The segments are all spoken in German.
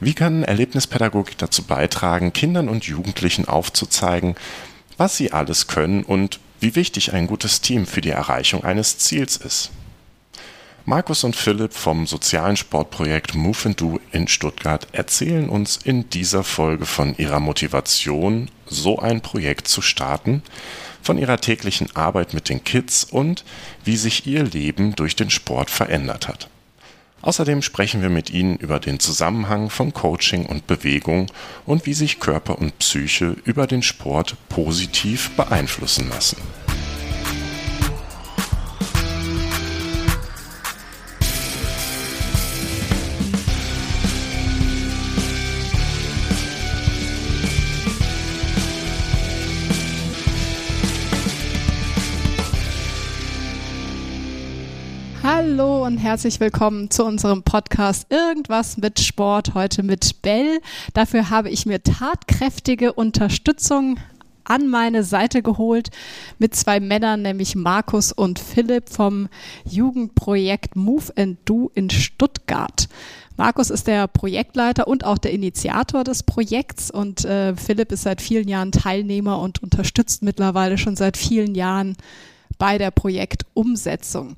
Wie kann Erlebnispädagogik dazu beitragen, Kindern und Jugendlichen aufzuzeigen, was sie alles können und wie wichtig ein gutes Team für die Erreichung eines Ziels ist? Markus und Philipp vom sozialen Sportprojekt Move and Do in Stuttgart erzählen uns in dieser Folge von ihrer Motivation, so ein Projekt zu starten, von ihrer täglichen Arbeit mit den Kids und wie sich ihr Leben durch den Sport verändert hat. Außerdem sprechen wir mit Ihnen über den Zusammenhang von Coaching und Bewegung und wie sich Körper und Psyche über den Sport positiv beeinflussen lassen. Hallo und herzlich willkommen zu unserem Podcast Irgendwas mit Sport, heute mit Bell. Dafür habe ich mir tatkräftige Unterstützung an meine Seite geholt mit zwei Männern, nämlich Markus und Philipp vom Jugendprojekt Move and Do in Stuttgart. Markus ist der Projektleiter und auch der Initiator des Projekts und äh, Philipp ist seit vielen Jahren Teilnehmer und unterstützt mittlerweile schon seit vielen Jahren bei der Projektumsetzung.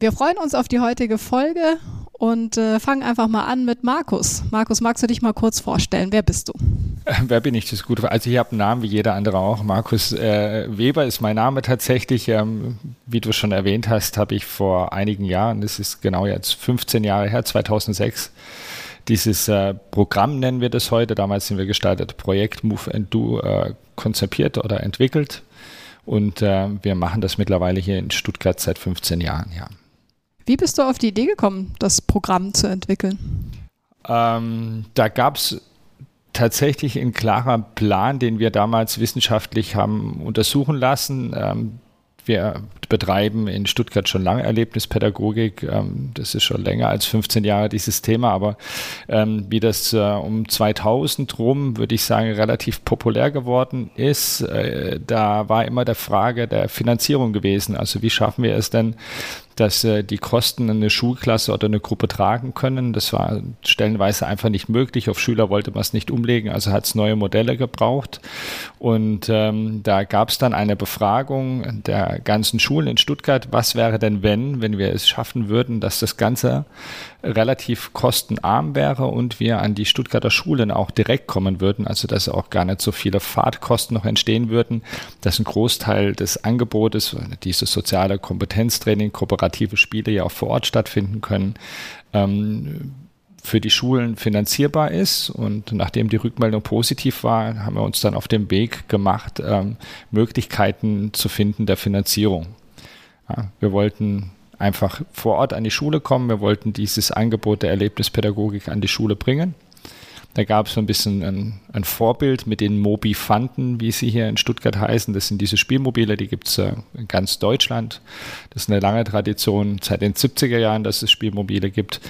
Wir freuen uns auf die heutige Folge und äh, fangen einfach mal an mit Markus. Markus, magst du dich mal kurz vorstellen? Wer bist du? Äh, wer bin ich? Das ist gut. Also ich habe einen Namen wie jeder andere auch. Markus äh, Weber ist mein Name tatsächlich. Ähm, wie du schon erwähnt hast, habe ich vor einigen Jahren, das ist genau jetzt 15 Jahre her, 2006, dieses äh, Programm nennen wir das heute, damals sind wir gestartet, Projekt Move and Do äh, konzipiert oder entwickelt. Und äh, wir machen das mittlerweile hier in Stuttgart seit 15 Jahren, ja. Wie bist du auf die Idee gekommen, das Programm zu entwickeln? Ähm, da gab es tatsächlich ein klarer Plan, den wir damals wissenschaftlich haben untersuchen lassen. Ähm, wir betreiben in Stuttgart schon lange Erlebnispädagogik. Ähm, das ist schon länger als 15 Jahre dieses Thema, aber ähm, wie das äh, um 2000 rum, würde ich sagen, relativ populär geworden ist, äh, da war immer der Frage der Finanzierung gewesen. Also wie schaffen wir es denn, dass äh, die Kosten eine Schulklasse oder eine Gruppe tragen können. Das war stellenweise einfach nicht möglich. Auf Schüler wollte man es nicht umlegen, also hat es neue Modelle gebraucht. Und ähm, da gab es dann eine Befragung der ganzen Schulen in Stuttgart. Was wäre denn, wenn, wenn wir es schaffen würden, dass das Ganze relativ kostenarm wäre und wir an die Stuttgarter Schulen auch direkt kommen würden, also dass auch gar nicht so viele Fahrtkosten noch entstehen würden, dass ein Großteil des Angebotes, dieses soziale Kompetenztraining, kooperative Spiele ja auch vor Ort stattfinden können, ähm, für die Schulen finanzierbar ist. Und nachdem die Rückmeldung positiv war, haben wir uns dann auf den Weg gemacht, ähm, Möglichkeiten zu finden der Finanzierung. Ja, wir wollten einfach vor Ort an die Schule kommen. Wir wollten dieses Angebot der Erlebnispädagogik an die Schule bringen. Da gab es so ein bisschen ein, ein, Vorbild mit den Mobifanten, wie sie hier in Stuttgart heißen. Das sind diese Spielmobile, die gibt es äh, in ganz Deutschland. Das ist eine lange Tradition, seit den 70er Jahren, dass es Spielmobile gibt.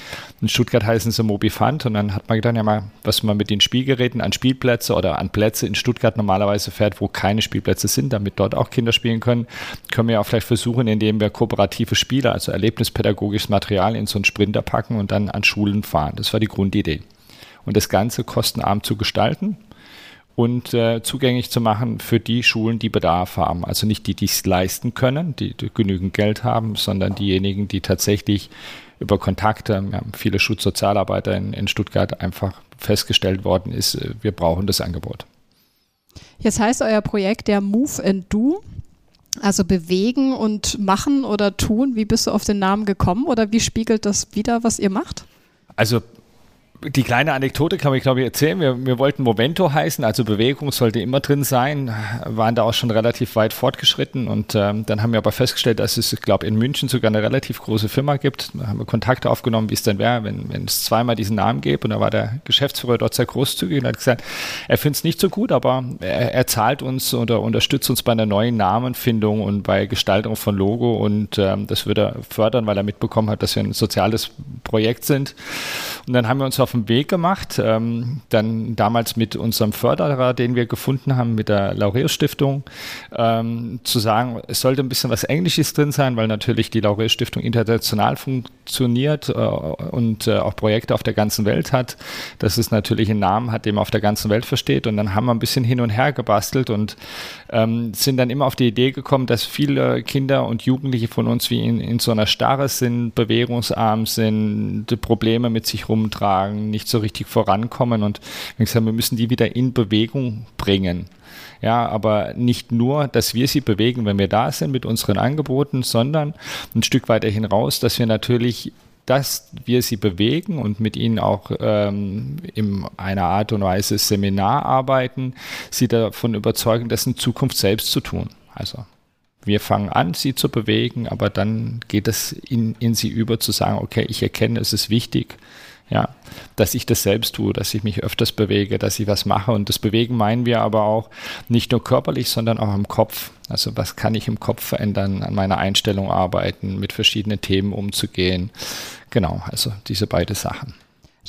In Stuttgart heißen sie Mobifant und dann hat man gedacht, ja mal, was man mit den Spielgeräten an Spielplätze oder an Plätze in Stuttgart normalerweise fährt, wo keine Spielplätze sind, damit dort auch Kinder spielen können, können wir ja auch vielleicht versuchen, indem wir kooperative Spiele, also erlebnispädagogisches Material in so einen Sprinter packen und dann an Schulen fahren. Das war die Grundidee und das Ganze kostenarm zu gestalten und äh, zugänglich zu machen für die Schulen, die Bedarf haben. Also nicht die, die es leisten können, die, die, genügend Geld haben, sondern diejenigen, die tatsächlich über Kontakte, wir haben viele Schutzsozialarbeiter in, in Stuttgart einfach festgestellt worden ist, äh, wir brauchen das Angebot. Jetzt heißt euer Projekt der Move and Do. Also bewegen und machen oder tun. Wie bist du auf den Namen gekommen oder wie spiegelt das wieder, was ihr macht? Also die kleine Anekdote kann ich, glaube ich, erzählen. Wir, wir, wollten Momento heißen, also Bewegung sollte immer drin sein, waren da auch schon relativ weit fortgeschritten und ähm, dann haben wir aber festgestellt, dass es, ich glaube, in München sogar eine relativ große Firma gibt. Da haben wir Kontakte aufgenommen, wie es denn wäre, wenn, wenn es zweimal diesen Namen gäbe und da war der Geschäftsführer dort sehr großzügig und hat gesagt, er findet es nicht so gut, aber er, er, zahlt uns oder unterstützt uns bei einer neuen Namenfindung und bei Gestaltung von Logo und ähm, das würde er fördern, weil er mitbekommen hat, dass wir ein soziales Projekt sind. Und dann haben wir uns auf auf den Weg gemacht. Ähm, dann damals mit unserem Förderer, den wir gefunden haben, mit der Laureus Stiftung, ähm, zu sagen, es sollte ein bisschen was Englisches drin sein, weil natürlich die Laureus Stiftung international funktioniert äh, und äh, auch Projekte auf der ganzen Welt hat. Dass es natürlich einen Namen hat, den man auf der ganzen Welt versteht. Und dann haben wir ein bisschen hin und her gebastelt und ähm, sind dann immer auf die Idee gekommen, dass viele Kinder und Jugendliche von uns wie in, in so einer Starre sind, bewegungsarm sind, Probleme mit sich rumtragen, nicht so richtig vorankommen und wir gesagt, wir müssen die wieder in Bewegung bringen. Ja, aber nicht nur, dass wir sie bewegen, wenn wir da sind mit unseren Angeboten, sondern ein Stück weiter hinaus, dass wir natürlich dass wir sie bewegen und mit ihnen auch ähm, in einer Art und Weise Seminar arbeiten, sie davon überzeugen, das in Zukunft selbst zu tun. Also wir fangen an, sie zu bewegen, aber dann geht es in, in sie über zu sagen, okay, ich erkenne, es ist wichtig, ja, dass ich das selbst tue, dass ich mich öfters bewege, dass ich was mache. Und das Bewegen meinen wir aber auch nicht nur körperlich, sondern auch im Kopf. Also was kann ich im Kopf verändern, an meiner Einstellung arbeiten, mit verschiedenen Themen umzugehen. Genau, also diese beiden Sachen.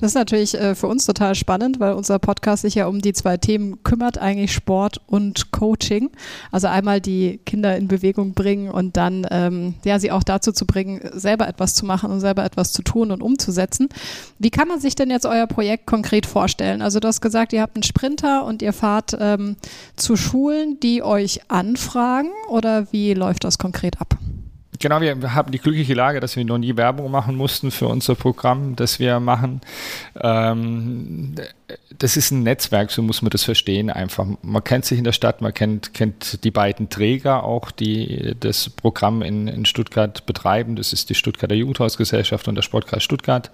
Das ist natürlich äh, für uns total spannend, weil unser Podcast sich ja um die zwei Themen kümmert, eigentlich Sport und Coaching. Also einmal die Kinder in Bewegung bringen und dann ähm, ja, sie auch dazu zu bringen, selber etwas zu machen und selber etwas zu tun und umzusetzen. Wie kann man sich denn jetzt euer Projekt konkret vorstellen? Also du hast gesagt, ihr habt einen Sprinter und ihr fahrt ähm, zu Schulen, die euch anfragen oder wie läuft das konkret ab? Genau, wir haben die glückliche Lage, dass wir noch nie Werbung machen mussten für unser Programm, das wir machen. Ähm, das ist ein Netzwerk, so muss man das verstehen einfach. Man kennt sich in der Stadt, man kennt, kennt die beiden Träger auch, die das Programm in, in Stuttgart betreiben. Das ist die Stuttgarter Jugendhausgesellschaft und der Sportkreis Stuttgart.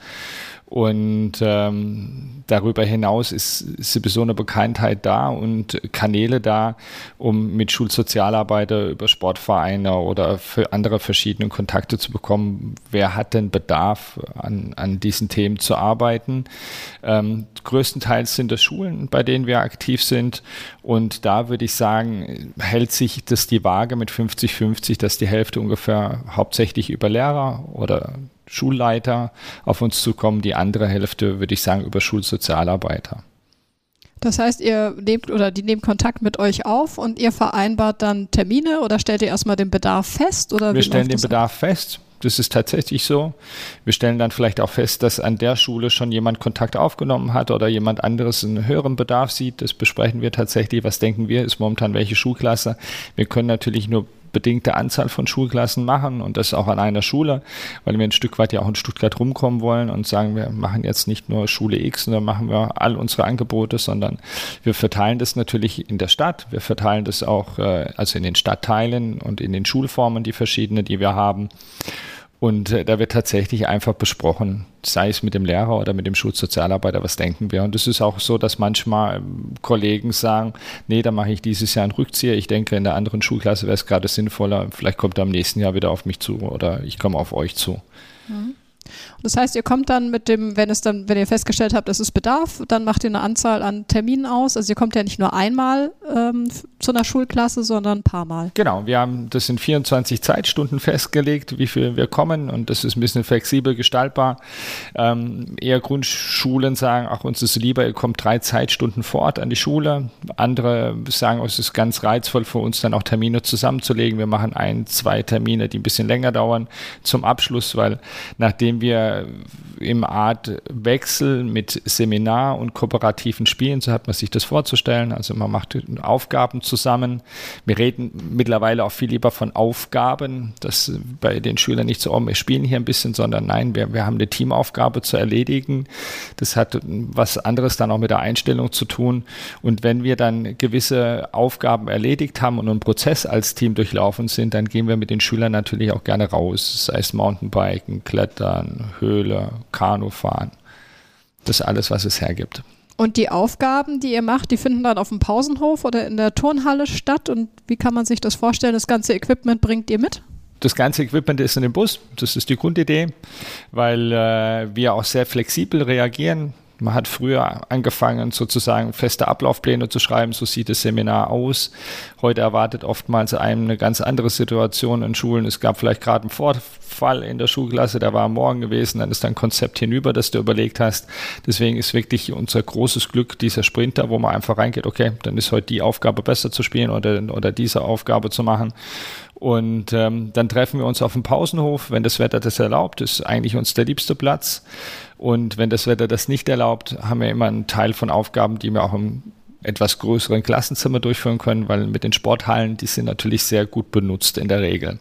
Und ähm, darüber hinaus ist, ist sowieso eine Bekanntheit da und Kanäle da, um mit Schulsozialarbeiter über Sportvereine oder für andere verschiedene Kontakte zu bekommen. Wer hat denn Bedarf, an, an diesen Themen zu arbeiten? Ähm, größtenteils sind es Schulen, bei denen wir aktiv sind. Und da würde ich sagen, hält sich das die Waage mit 50-50, dass die Hälfte ungefähr hauptsächlich über Lehrer oder Schulleiter auf uns zukommen, die andere Hälfte, würde ich sagen, über Schulsozialarbeiter. Das heißt, ihr nehmt oder die nehmen Kontakt mit euch auf und ihr vereinbart dann Termine oder stellt ihr erstmal den Bedarf fest? Oder Wir stellen den Bedarf an? fest. Das ist tatsächlich so. Wir stellen dann vielleicht auch fest, dass an der Schule schon jemand Kontakt aufgenommen hat oder jemand anderes einen höheren Bedarf sieht. Das besprechen wir tatsächlich. Was denken wir, ist momentan welche Schulklasse? Wir können natürlich nur bedingte Anzahl von Schulklassen machen und das auch an einer Schule, weil wir ein Stück weit ja auch in Stuttgart rumkommen wollen und sagen, wir machen jetzt nicht nur Schule X, sondern machen wir all unsere Angebote, sondern wir verteilen das natürlich in der Stadt, wir verteilen das auch äh, also in den Stadtteilen und in den Schulformen, die verschiedene, die wir haben. Und äh, da wird tatsächlich einfach besprochen, sei es mit dem Lehrer oder mit dem Schulsozialarbeiter, was denken wir. Und es ist auch so, dass manchmal ähm, Kollegen sagen, nee, da mache ich dieses Jahr einen Rückzieher. Ich denke, in der anderen Schulklasse wäre es gerade sinnvoller. Vielleicht kommt er im nächsten Jahr wieder auf mich zu oder ich komme auf euch zu. Mhm. Das heißt, ihr kommt dann mit dem, wenn es dann, wenn ihr festgestellt habt, es ist Bedarf, dann macht ihr eine Anzahl an Terminen aus. Also ihr kommt ja nicht nur einmal ähm, zu einer Schulklasse, sondern ein paar Mal. Genau, wir haben, das sind 24 Zeitstunden festgelegt, wie viel wir kommen und das ist ein bisschen flexibel gestaltbar. Ähm, eher Grundschulen sagen, ach, uns ist lieber, ihr kommt drei Zeitstunden vor Ort an die Schule. Andere sagen, es ist ganz reizvoll für uns dann auch Termine zusammenzulegen. Wir machen ein, zwei Termine, die ein bisschen länger dauern zum Abschluss, weil nachdem wir im Art Wechsel mit Seminar und kooperativen Spielen, so hat man sich das vorzustellen. Also man macht Aufgaben zusammen. Wir reden mittlerweile auch viel lieber von Aufgaben, dass bei den Schülern nicht so, oh, wir spielen hier ein bisschen, sondern nein, wir, wir haben eine Teamaufgabe zu erledigen. Das hat was anderes dann auch mit der Einstellung zu tun. Und wenn wir dann gewisse Aufgaben erledigt haben und einen Prozess als Team durchlaufen sind, dann gehen wir mit den Schülern natürlich auch gerne raus, sei es Mountainbiken, Klettern, Höhle, Kanu fahren. Das ist alles, was es hergibt. Und die Aufgaben, die ihr macht, die finden dann auf dem Pausenhof oder in der Turnhalle statt. Und wie kann man sich das vorstellen? Das ganze Equipment bringt ihr mit? Das ganze Equipment ist in dem Bus. Das ist die Grundidee, weil äh, wir auch sehr flexibel reagieren Man hat früher angefangen, sozusagen feste Ablaufpläne zu schreiben, so sieht das Seminar aus. Heute erwartet oftmals einem eine ganz andere Situation in Schulen. Es gab vielleicht gerade einen Vorfall in der Schulklasse, der war am Morgen gewesen, dann ist ein Konzept hinüber, das du überlegt hast. Deswegen ist wirklich unser großes Glück dieser Sprinter, wo man einfach reingeht, okay, dann ist heute die Aufgabe besser zu spielen oder, oder diese Aufgabe zu machen. Und ähm, dann treffen wir uns auf dem Pausenhof, wenn das Wetter das erlaubt, ist eigentlich uns der liebste Platz. Und wenn das Wetter das nicht erlaubt, haben wir immer einen Teil von Aufgaben, die wir auch im etwas größeren Klassenzimmer durchführen können, weil mit den Sporthallen, die sind natürlich sehr gut benutzt in der Regel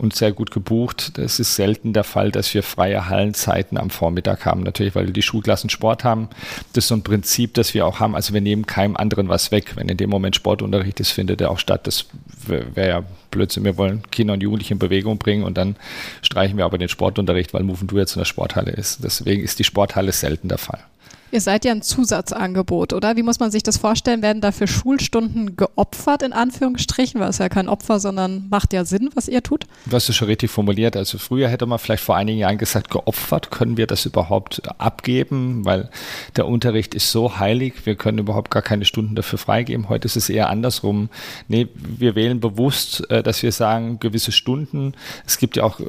und sehr gut gebucht. Das ist selten der Fall, dass wir freie Hallenzeiten am Vormittag haben, natürlich, weil die Schulklassen Sport haben. Das ist so ein Prinzip, das wir auch haben. Also wir nehmen keinem anderen was weg. Wenn in dem Moment Sportunterricht ist, findet er auch statt. Das wäre ja Blödsinn. Wir wollen Kinder und Jugendliche in Bewegung bringen und dann streichen wir aber den Sportunterricht, weil Move Du jetzt in der Sporthalle ist. Deswegen ist die Sporthalle selten der Fall. Ihr seid ja ein Zusatzangebot, oder? Wie muss man sich das vorstellen? Werden dafür Schulstunden geopfert, in Anführungsstrichen? Weil es ja kein Opfer, sondern macht ja Sinn, was ihr tut? Das ist schon richtig formuliert. Also früher hätte man vielleicht vor einigen Jahren gesagt, geopfert, können wir das überhaupt abgeben? Weil der Unterricht ist so heilig, wir können überhaupt gar keine Stunden dafür freigeben. Heute ist es eher andersrum. Nee, wir wählen bewusst, äh, dass wir sagen, gewisse Stunden. Es gibt ja auch äh,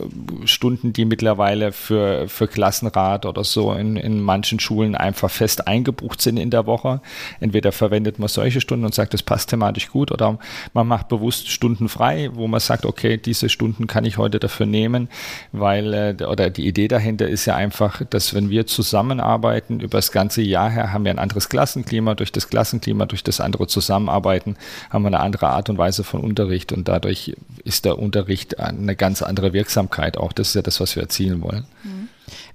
Stunden, die mittlerweile für, für Klassenrat oder so in, in manchen Schulen einfach fest eingebucht sind in der Woche. Entweder verwendet man solche Stunden und sagt, das passt thematisch gut, oder man macht bewusst Stunden frei, wo man sagt, okay, diese Stunden kann ich heute dafür nehmen, weil, äh, oder die Idee dahinter ist ja einfach, dass wenn wir zusammenarbeiten, über das ganze Jahr her haben wir ein anderes Klassenklima, durch das Klassenklima, durch das andere Zusammenarbeiten haben wir eine andere Art und Weise von Unterricht und dadurch ist der Unterricht eine ganz andere Wirksamkeit auch. Das ist ja das, was wir erzielen wollen. Mhm.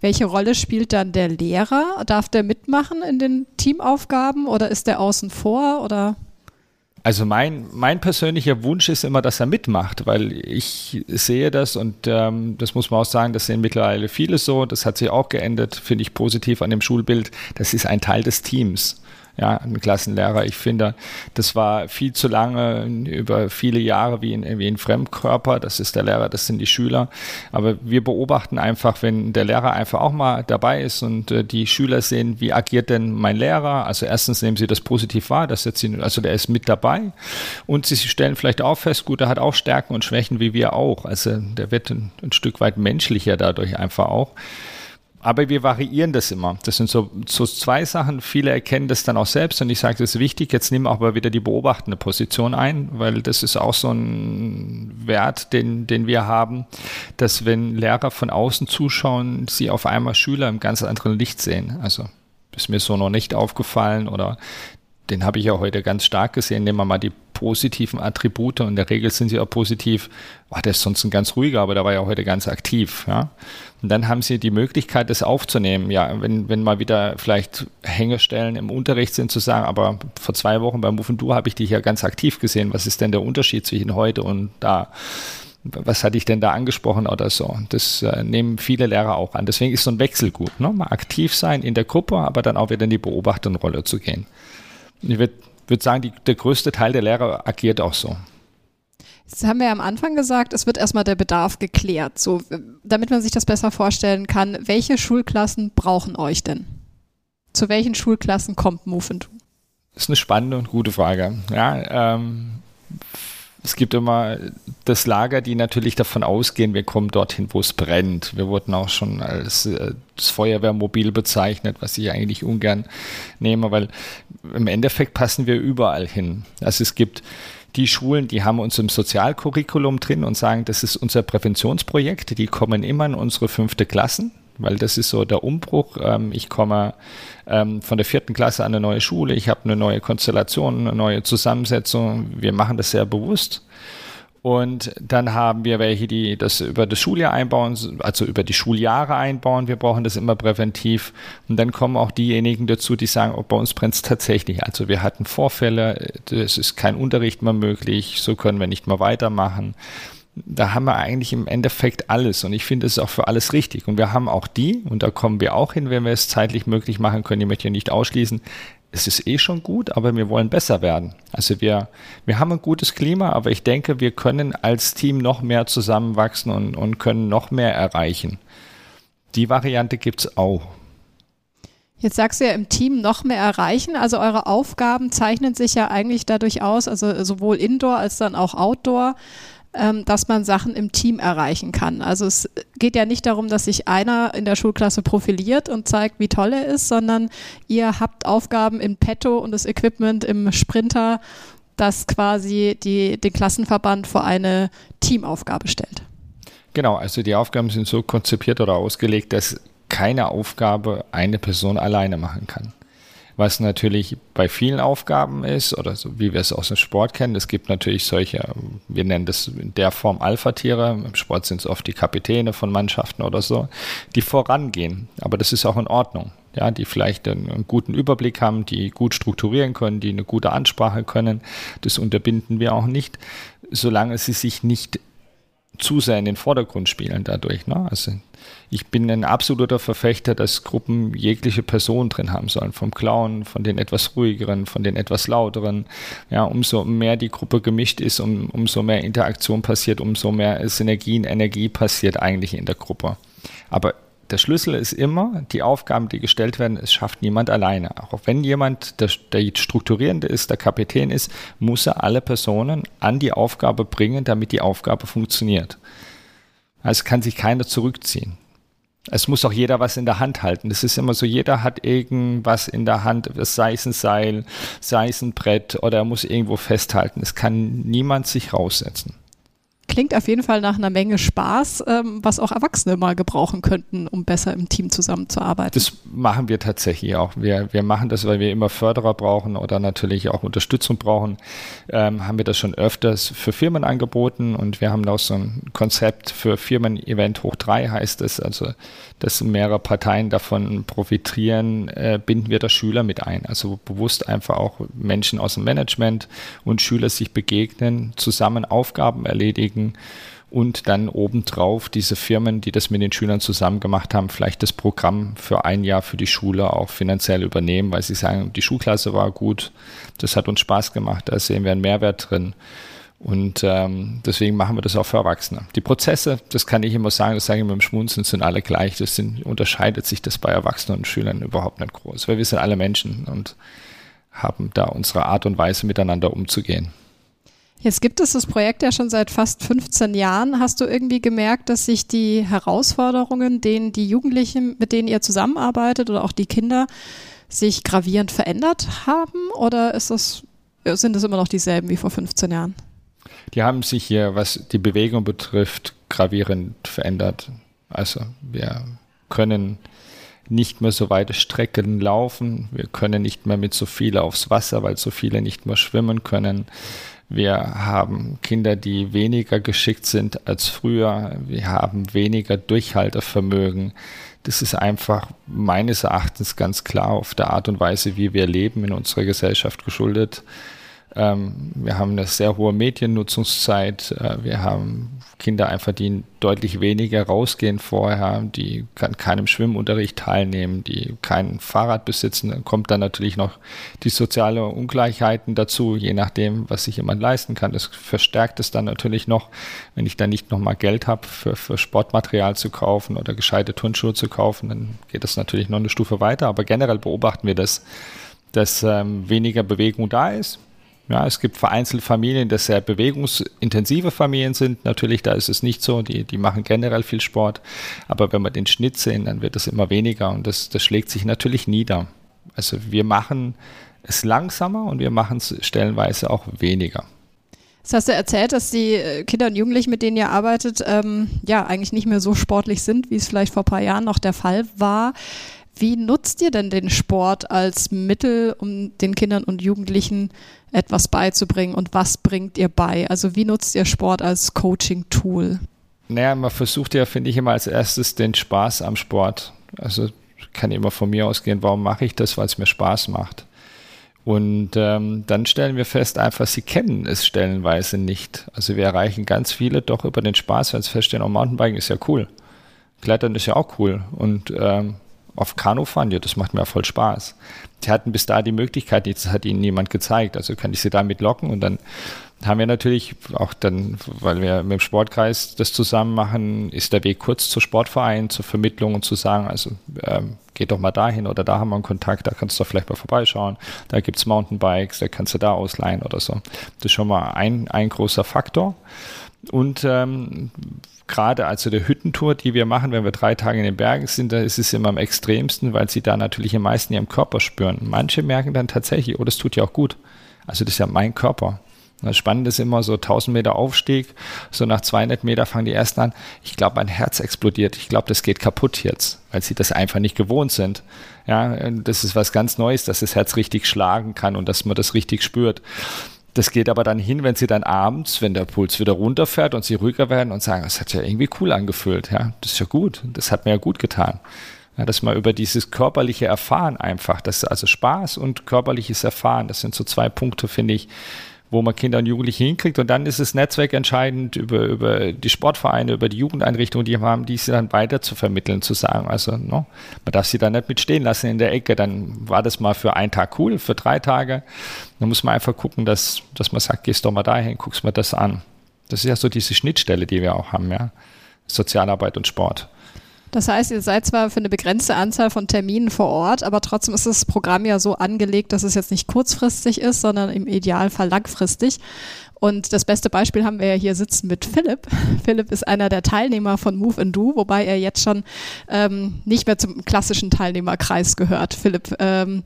Welche Rolle spielt dann der Lehrer? Darf der mitmachen in den Teamaufgaben oder ist der außen vor oder? Also mein, mein persönlicher Wunsch ist immer, dass er mitmacht, weil ich sehe das und ähm, das muss man auch sagen, das sehen mittlerweile viele so, das hat sich auch geändert, finde ich positiv an dem Schulbild, das ist ein Teil des Teams ja, ein Klassenlehrer. Ich finde, das war viel zu lange, über viele Jahre wie ein, wie ein Fremdkörper. Das ist der Lehrer, das sind die Schüler. Aber wir beobachten einfach, wenn der Lehrer einfach auch mal dabei ist und äh, die Schüler sehen, wie agiert denn mein Lehrer? Also erstens nehmen sie das positiv wahr, dass jetzt, also der ist mit dabei und sie stellen vielleicht auch fest, gut, er hat auch Stärken und Schwächen wie wir auch. Also der wird ein, ein Stück weit menschlicher dadurch einfach auch aber wir variieren das immer. Das sind so, so zwei Sachen. Viele erkennen das dann auch selbst und ich sage, das ist wichtig. Jetzt nehmen wir aber wieder die beobachtende Position ein, weil das ist auch so ein Wert, den, den wir haben, dass wenn Lehrer von außen zuschauen, sie auf einmal Schüler im ganz anderen Licht sehen. Also ist mir so noch nicht aufgefallen oder den habe ich ja heute ganz stark gesehen. Nehmen wir mal die positiven Attribute und in der Regel sind sie auch positiv. War der ist sonst ein ganz ruhiger, aber der war ja heute ganz aktiv. Ja? Und dann haben sie die Möglichkeit, das aufzunehmen. Ja, wenn, wenn mal wieder vielleicht Hängestellen im Unterricht sind, zu sagen, aber vor zwei Wochen beim Move Du habe ich dich ja ganz aktiv gesehen. Was ist denn der Unterschied zwischen heute und da? was hatte ich denn da angesprochen oder so. Das äh, nehmen viele Lehrer auch an. Deswegen ist so ein Wechsel gut. Ne? Mal aktiv sein in der Gruppe, aber dann auch wieder in die Beobachterrolle zu gehen. Ich würde würd sagen, die, der größte Teil der Lehrer agiert auch so. Jetzt haben wir ja am Anfang gesagt, es wird erstmal der Bedarf geklärt. So, damit man sich das besser vorstellen kann, welche Schulklassen brauchen euch denn? Zu welchen Schulklassen kommt Move Das ist eine spannende und gute Frage. Ja, ähm, es gibt immer das Lager, die natürlich davon ausgehen, wir kommen dorthin, wo es brennt. Wir wurden auch schon als äh, das Feuerwehrmobil bezeichnet, was ich eigentlich ungern nehme, weil im Endeffekt passen wir überall hin. Also es gibt die Schulen, die haben uns im Sozialcurriculum drin und sagen, das ist unser Präventionsprojekt, die kommen immer in unsere fünfte Klassen weil das ist so der Umbruch. Ähm, ich komme ähm, von der vierten Klasse an eine neue Schule, ich habe eine neue Konstellation, eine neue Zusammensetzung. Wir machen das sehr bewusst. Und dann haben wir welche, die das über das Schuljahr einbauen, also über die Schuljahre einbauen. Wir brauchen das immer präventiv. Und dann kommen auch diejenigen dazu, die sagen, oh, bei uns brennt es tatsächlich. Also wir hatten Vorfälle, es ist kein Unterricht mehr möglich, so können wir nicht mehr weitermachen da haben wir eigentlich im Endeffekt alles und ich finde es auch für alles richtig. Und wir haben auch die, und da kommen wir auch hin, wenn wir es zeitlich möglich machen können, ich möchte ja nicht ausschließen, es ist eh schon gut, aber wir wollen besser werden. Also wir, wir haben ein gutes Klima, aber ich denke, wir können als Team noch mehr zusammenwachsen und, und können noch mehr erreichen. Die Variante gibt es auch. Jetzt sagst du ja im Team noch mehr erreichen. Also eure Aufgaben zeichnen sich ja eigentlich dadurch aus, also sowohl Indoor als dann auch Outdoor, ähm, dass man Sachen im Team erreichen kann. Also es geht ja nicht darum, dass sich einer in der Schulklasse profiliert und zeigt, wie toll er ist, sondern ihr habt Aufgaben im Petto und das Equipment im Sprinter, das quasi die, den Klassenverband vor eine Teamaufgabe stellt. Genau, also die Aufgaben sind so konzipiert oder ausgelegt, dass keine Aufgabe eine Person alleine machen kann. Was natürlich bei vielen Aufgaben ist, oder so wie wir es aus dem Sport kennen, es gibt natürlich solche, wir nennen das in der Form Alpha-Tiere, im Sport sind es oft die Kapitäne von Mannschaften oder so, die vorangehen. Aber das ist auch in Ordnung. Ja, die vielleicht einen guten Überblick haben, die gut strukturieren können, die eine gute Ansprache können. Das unterbinden wir auch nicht, solange sie sich nicht zu sehr in den Vordergrund spielen dadurch. Ne? Also ich bin ein absoluter Verfechter, dass Gruppen jegliche Personen drin haben sollen, vom Clown, von den etwas ruhigeren, von den etwas lauteren. Ja, umso mehr die Gruppe gemischt ist, um, umso mehr Interaktion passiert, umso mehr Synergie und Energie passiert eigentlich in der Gruppe. Aber der Schlüssel ist immer, die Aufgaben, die gestellt werden, es schafft niemand alleine. Auch wenn jemand der, der Strukturierende ist, der Kapitän ist, muss er alle Personen an die Aufgabe bringen, damit die Aufgabe funktioniert. Also kann sich keiner zurückziehen. Es muss auch jeder was in der Hand halten. Das ist immer so, jeder hat irgendwas in der Hand, sei es ein Seil, sei es ein Brett oder er muss irgendwo festhalten. Es kann niemand sich raussetzen. Klingt auf jeden Fall nach einer Menge Spaß, ähm, was auch Erwachsene mal gebrauchen könnten, um besser im Team zusammenzuarbeiten. Das machen wir tatsächlich auch. Wir, wir machen das, weil wir immer Förderer brauchen oder natürlich auch Unterstützung brauchen. Ähm, haben wir das schon öfters für Firmen angeboten und wir haben auch so ein Konzept für Firmen-Event hoch drei heißt es, also dass mehrere Parteien davon profitieren, äh, binden wir da Schüler mit ein. Also bewusst einfach auch Menschen aus dem Management und Schüler sich begegnen, zusammen Aufgaben erledigen und dann obendrauf diese Firmen, die das mit den Schülern zusammen gemacht haben, vielleicht das Programm für ein Jahr für die Schule auch finanziell übernehmen, weil sie sagen, die Schulklasse war gut, das hat uns Spaß gemacht, da sehen wir einen Mehrwert drin. Und ähm, deswegen machen wir das auch für Erwachsene. Die Prozesse, das kann ich immer sagen, das sage ich immer im Schmunzeln, sind alle gleich. Das sind, unterscheidet sich das bei Erwachsenen und Schülern überhaupt nicht groß, weil wir sind alle Menschen und haben da unsere Art und Weise miteinander umzugehen. Jetzt gibt es das Projekt ja schon seit fast 15 Jahren. Hast du irgendwie gemerkt, dass sich die Herausforderungen, denen die Jugendlichen, mit denen ihr zusammenarbeitet oder auch die Kinder, sich gravierend verändert haben? Oder das, sind es immer noch dieselben wie vor 15 Jahren? die haben sich hier, was die Bewegung betrifft, gravierend verändert. Also wir können nicht mehr so weite Strecken laufen, wir können nicht mehr mit so viel aufs Wasser, weil so viele nicht mehr schwimmen können. Wir haben Kinder, die weniger geschickt sind als früher. Wir haben weniger Durchhaltevermögen. Das ist einfach meines Erachtens ganz klar auf der Art und Weise, wie wir leben in unserer Gesellschaft geschuldet. Ähm, wir haben eine sehr hohe Mediennutzungszeit. Äh, wir haben Kinder einfach, die deutlich weniger rausgehen vorher, die an keinem Schwimmunterricht teilnehmen, die kein Fahrrad besitzen. Dann kommt dann natürlich noch die soziale Ungleichheiten dazu, je nachdem, was sich jemand leisten kann. Das verstärkt es dann natürlich noch, wenn ich dann nicht nochmal Geld habe für, für Sportmaterial zu kaufen oder gescheite Turnschuhe zu kaufen, dann geht das natürlich noch eine Stufe weiter. Aber generell beobachten wir das, dass ähm, weniger Bewegung da ist ja, es gibt vereinzelt Familien, das sehr bewegungsintensive Familien sind. Natürlich, da ist es nicht so. Die, die machen generell viel Sport. Aber wenn wir den Schnitt sehen, dann wird es immer weniger und das, das schlägt sich natürlich nieder. Also wir machen es langsamer und wir machen es stellenweise auch weniger. Das hast du erzählt, dass die äh, Kinder und Jugendlichen, mit denen ihr arbeitet, ähm, ja eigentlich nicht mehr so sportlich sind, wie es vielleicht vor ein paar Jahren noch der Fall war. Wie nutzt ihr denn den Sport als Mittel, um den Kindern und Jugendlichen etwas beizubringen und was bringt ihr bei? Also wie nutzt ihr Sport als Coaching-Tool? Naja, man versucht ja, finde ich, immer als erstes den Spaß am Sport. Also kann immer von mir ausgehen, warum mache ich das, weil es mir Spaß macht. Und ähm, dann stellen wir fest, einfach, sie kennen es stellenweise nicht. Also wir erreichen ganz viele doch über den Spaß, weil sie feststellen, oh, Mountainbiken ist ja cool. Klettern ist ja auch cool. Und ähm, auf Kanu fahren, ja, das macht mir voll Spaß. Die hatten bis da die Möglichkeit, das hat ihnen niemand gezeigt. Also kann ich sie damit locken und dann haben wir natürlich auch dann, weil wir mit dem Sportkreis das zusammen machen, ist der Weg kurz zu Sportverein, zur Vermittlung und zu sagen, also ähm, geht doch mal dahin oder da haben wir einen Kontakt, da kannst du vielleicht mal vorbeischauen. Da gibt es Mountainbikes, da kannst du da ausleihen oder so. Das ist schon mal ein, ein großer Faktor. Und ähm, gerade also der Hüttentour, die wir machen, wenn wir drei Tage in den Bergen sind, da ist es immer am extremsten, weil sie da natürlich am meisten ihrem Körper spüren. Manche merken dann tatsächlich, oh, das tut ja auch gut. Also das ist ja mein Körper. Das Spannende ist immer so 1000 Meter Aufstieg, so nach 200 Meter fangen die ersten an. Ich glaube, mein Herz explodiert. Ich glaube, das geht kaputt jetzt, weil sie das einfach nicht gewohnt sind. Ja, das ist was ganz Neues, dass das Herz richtig schlagen kann und dass man das richtig spürt. Das geht aber dann hin, wenn sie dann abends, wenn der Puls wieder runterfährt und sie ruhiger werden und sagen, es hat ja irgendwie cool angefühlt. Ja, das ist ja gut. Das hat mir ja gut getan. Ja, dass man über dieses körperliche Erfahren einfach, das also Spaß und körperliches Erfahren, das sind so zwei Punkte, finde ich, wo man Kinder und Jugendliche hinkriegt. Und dann ist das Netzwerk entscheidend über, über die Sportvereine, über die Jugendeinrichtungen, die haben, diese dann weiter zu vermitteln, zu sagen, also no, man darf sie da nicht mitstehen lassen in der Ecke. Dann war das mal für einen Tag cool, für drei Tage. Dann muss man einfach gucken, dass, dass man sagt, gehst doch mal dahin, guckst mal das an. Das ist ja so diese Schnittstelle, die wir auch haben, ja. Sozialarbeit und Sport. Das heißt, ihr seid zwar für eine begrenzte Anzahl von Terminen vor Ort, aber trotzdem ist das Programm ja so angelegt, dass es jetzt nicht kurzfristig ist, sondern im Idealfall langfristig. Und das beste Beispiel haben wir ja hier sitzen mit Philipp. Philipp ist einer der Teilnehmer von Move and Do, wobei er jetzt schon ähm, nicht mehr zum klassischen Teilnehmerkreis gehört. Philipp, ähm,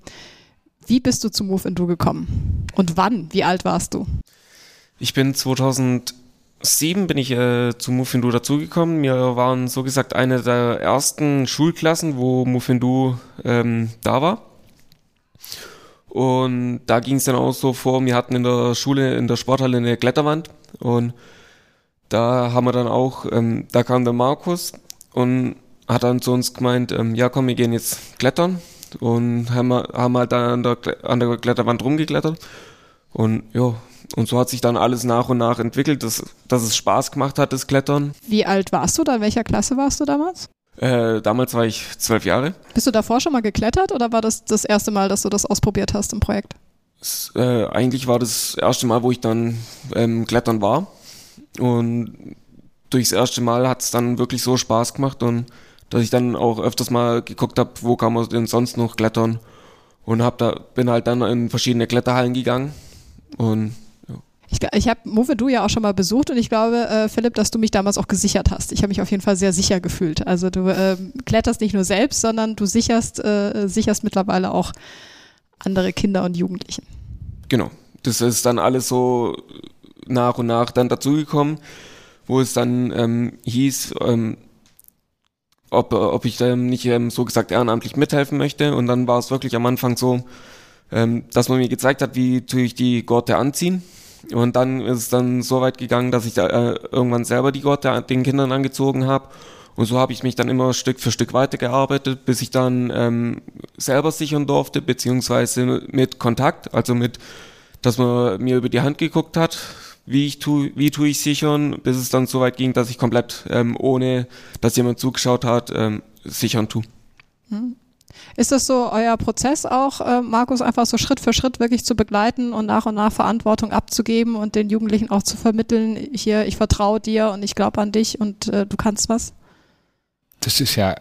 wie bist du zu Move and Do gekommen? Und wann? Wie alt warst du? Ich bin 2000 sieben bin ich äh, zu Mufindu dazugekommen. Wir waren so gesagt eine der ersten Schulklassen, wo Mufindu ähm, da war. Und da ging es dann auch so vor, wir hatten in der Schule, in der Sporthalle eine Kletterwand und da haben wir dann auch, ähm, da kam der Markus und hat dann zu uns gemeint, ähm, ja komm, wir gehen jetzt klettern und haben, haben halt dann an der, an der Kletterwand rumgeklettert und ja, und so hat sich dann alles nach und nach entwickelt, dass, dass es Spaß gemacht hat, das Klettern. Wie alt warst du da? In welcher Klasse warst du damals? Äh, damals war ich zwölf Jahre. Bist du davor schon mal geklettert oder war das das erste Mal, dass du das ausprobiert hast im Projekt? Es, äh, eigentlich war das erste Mal, wo ich dann ähm, klettern war. Und durchs erste Mal hat es dann wirklich so Spaß gemacht und dass ich dann auch öfters mal geguckt habe, wo kann man denn sonst noch klettern. Und hab da, bin halt dann in verschiedene Kletterhallen gegangen und ich, ich habe Move Du ja auch schon mal besucht und ich glaube, äh, Philipp, dass du mich damals auch gesichert hast. Ich habe mich auf jeden Fall sehr sicher gefühlt. Also du äh, kletterst nicht nur selbst, sondern du sicherst, äh, sicherst mittlerweile auch andere Kinder und Jugendlichen. Genau. Das ist dann alles so nach und nach dann dazugekommen, wo es dann ähm, hieß, ähm, ob, ob ich ähm, nicht ähm, so gesagt ehrenamtlich mithelfen möchte. Und dann war es wirklich am Anfang so, ähm, dass man mir gezeigt hat, wie tue ich die Gurte anziehen und dann ist es dann so weit gegangen, dass ich da, äh, irgendwann selber die Gurte den Kindern angezogen habe. Und so habe ich mich dann immer Stück für Stück weitergearbeitet, bis ich dann ähm, selber sichern durfte, beziehungsweise mit Kontakt, also mit, dass man mir über die Hand geguckt hat, wie ich tu, wie tue ich sichern, bis es dann so weit ging, dass ich komplett ähm, ohne, dass jemand zugeschaut hat, ähm, sichern tue. Ist das so euer Prozess auch, äh, Markus, einfach so Schritt für Schritt wirklich zu begleiten und nach und nach Verantwortung abzugeben und den Jugendlichen auch zu vermitteln, hier, ich vertraue dir und ich glaube an dich und äh, du kannst was? Das ist ja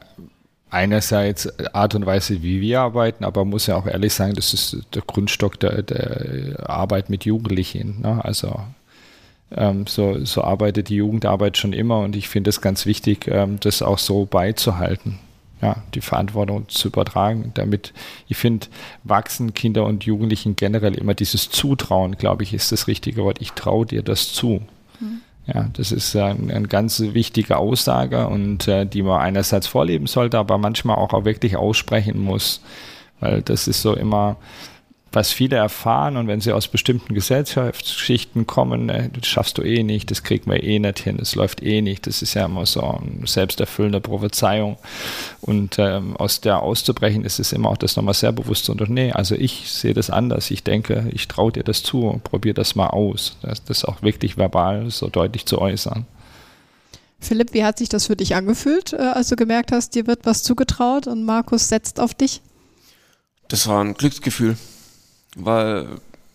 einerseits Art und Weise, wie wir arbeiten, aber muss ja auch ehrlich sagen, das ist der Grundstock der, der Arbeit mit Jugendlichen. Ne? Also ähm, so, so arbeitet die Jugendarbeit schon immer und ich finde es ganz wichtig, ähm, das auch so beizuhalten ja, die Verantwortung zu übertragen. Damit, ich finde, wachsen Kinder und Jugendlichen generell immer dieses Zutrauen, glaube ich, ist das richtige Wort. Ich traue dir das zu. Mhm. Ja, das ist ein, ein ganz wichtige Aussage und äh, die man einerseits vorleben sollte, aber manchmal auch, auch wirklich aussprechen muss. Weil das ist so immer, was viele erfahren und wenn sie aus bestimmten Gesellschaftsschichten kommen, äh, das schaffst du eh nicht, das kriegt man eh nicht hin, das läuft eh nicht, das ist ja immer so eine selbsterfüllende Prophezeiung. Und ähm, aus der auszubrechen ist es immer auch das nochmal sehr bewusst und nee, also ich sehe das anders, ich denke, ich traue dir das zu, probier das mal aus, das, das auch wirklich verbal so deutlich zu äußern. Philipp, wie hat sich das für dich angefühlt, äh, als du gemerkt hast, dir wird was zugetraut und Markus setzt auf dich? Das war ein Glücksgefühl, weil,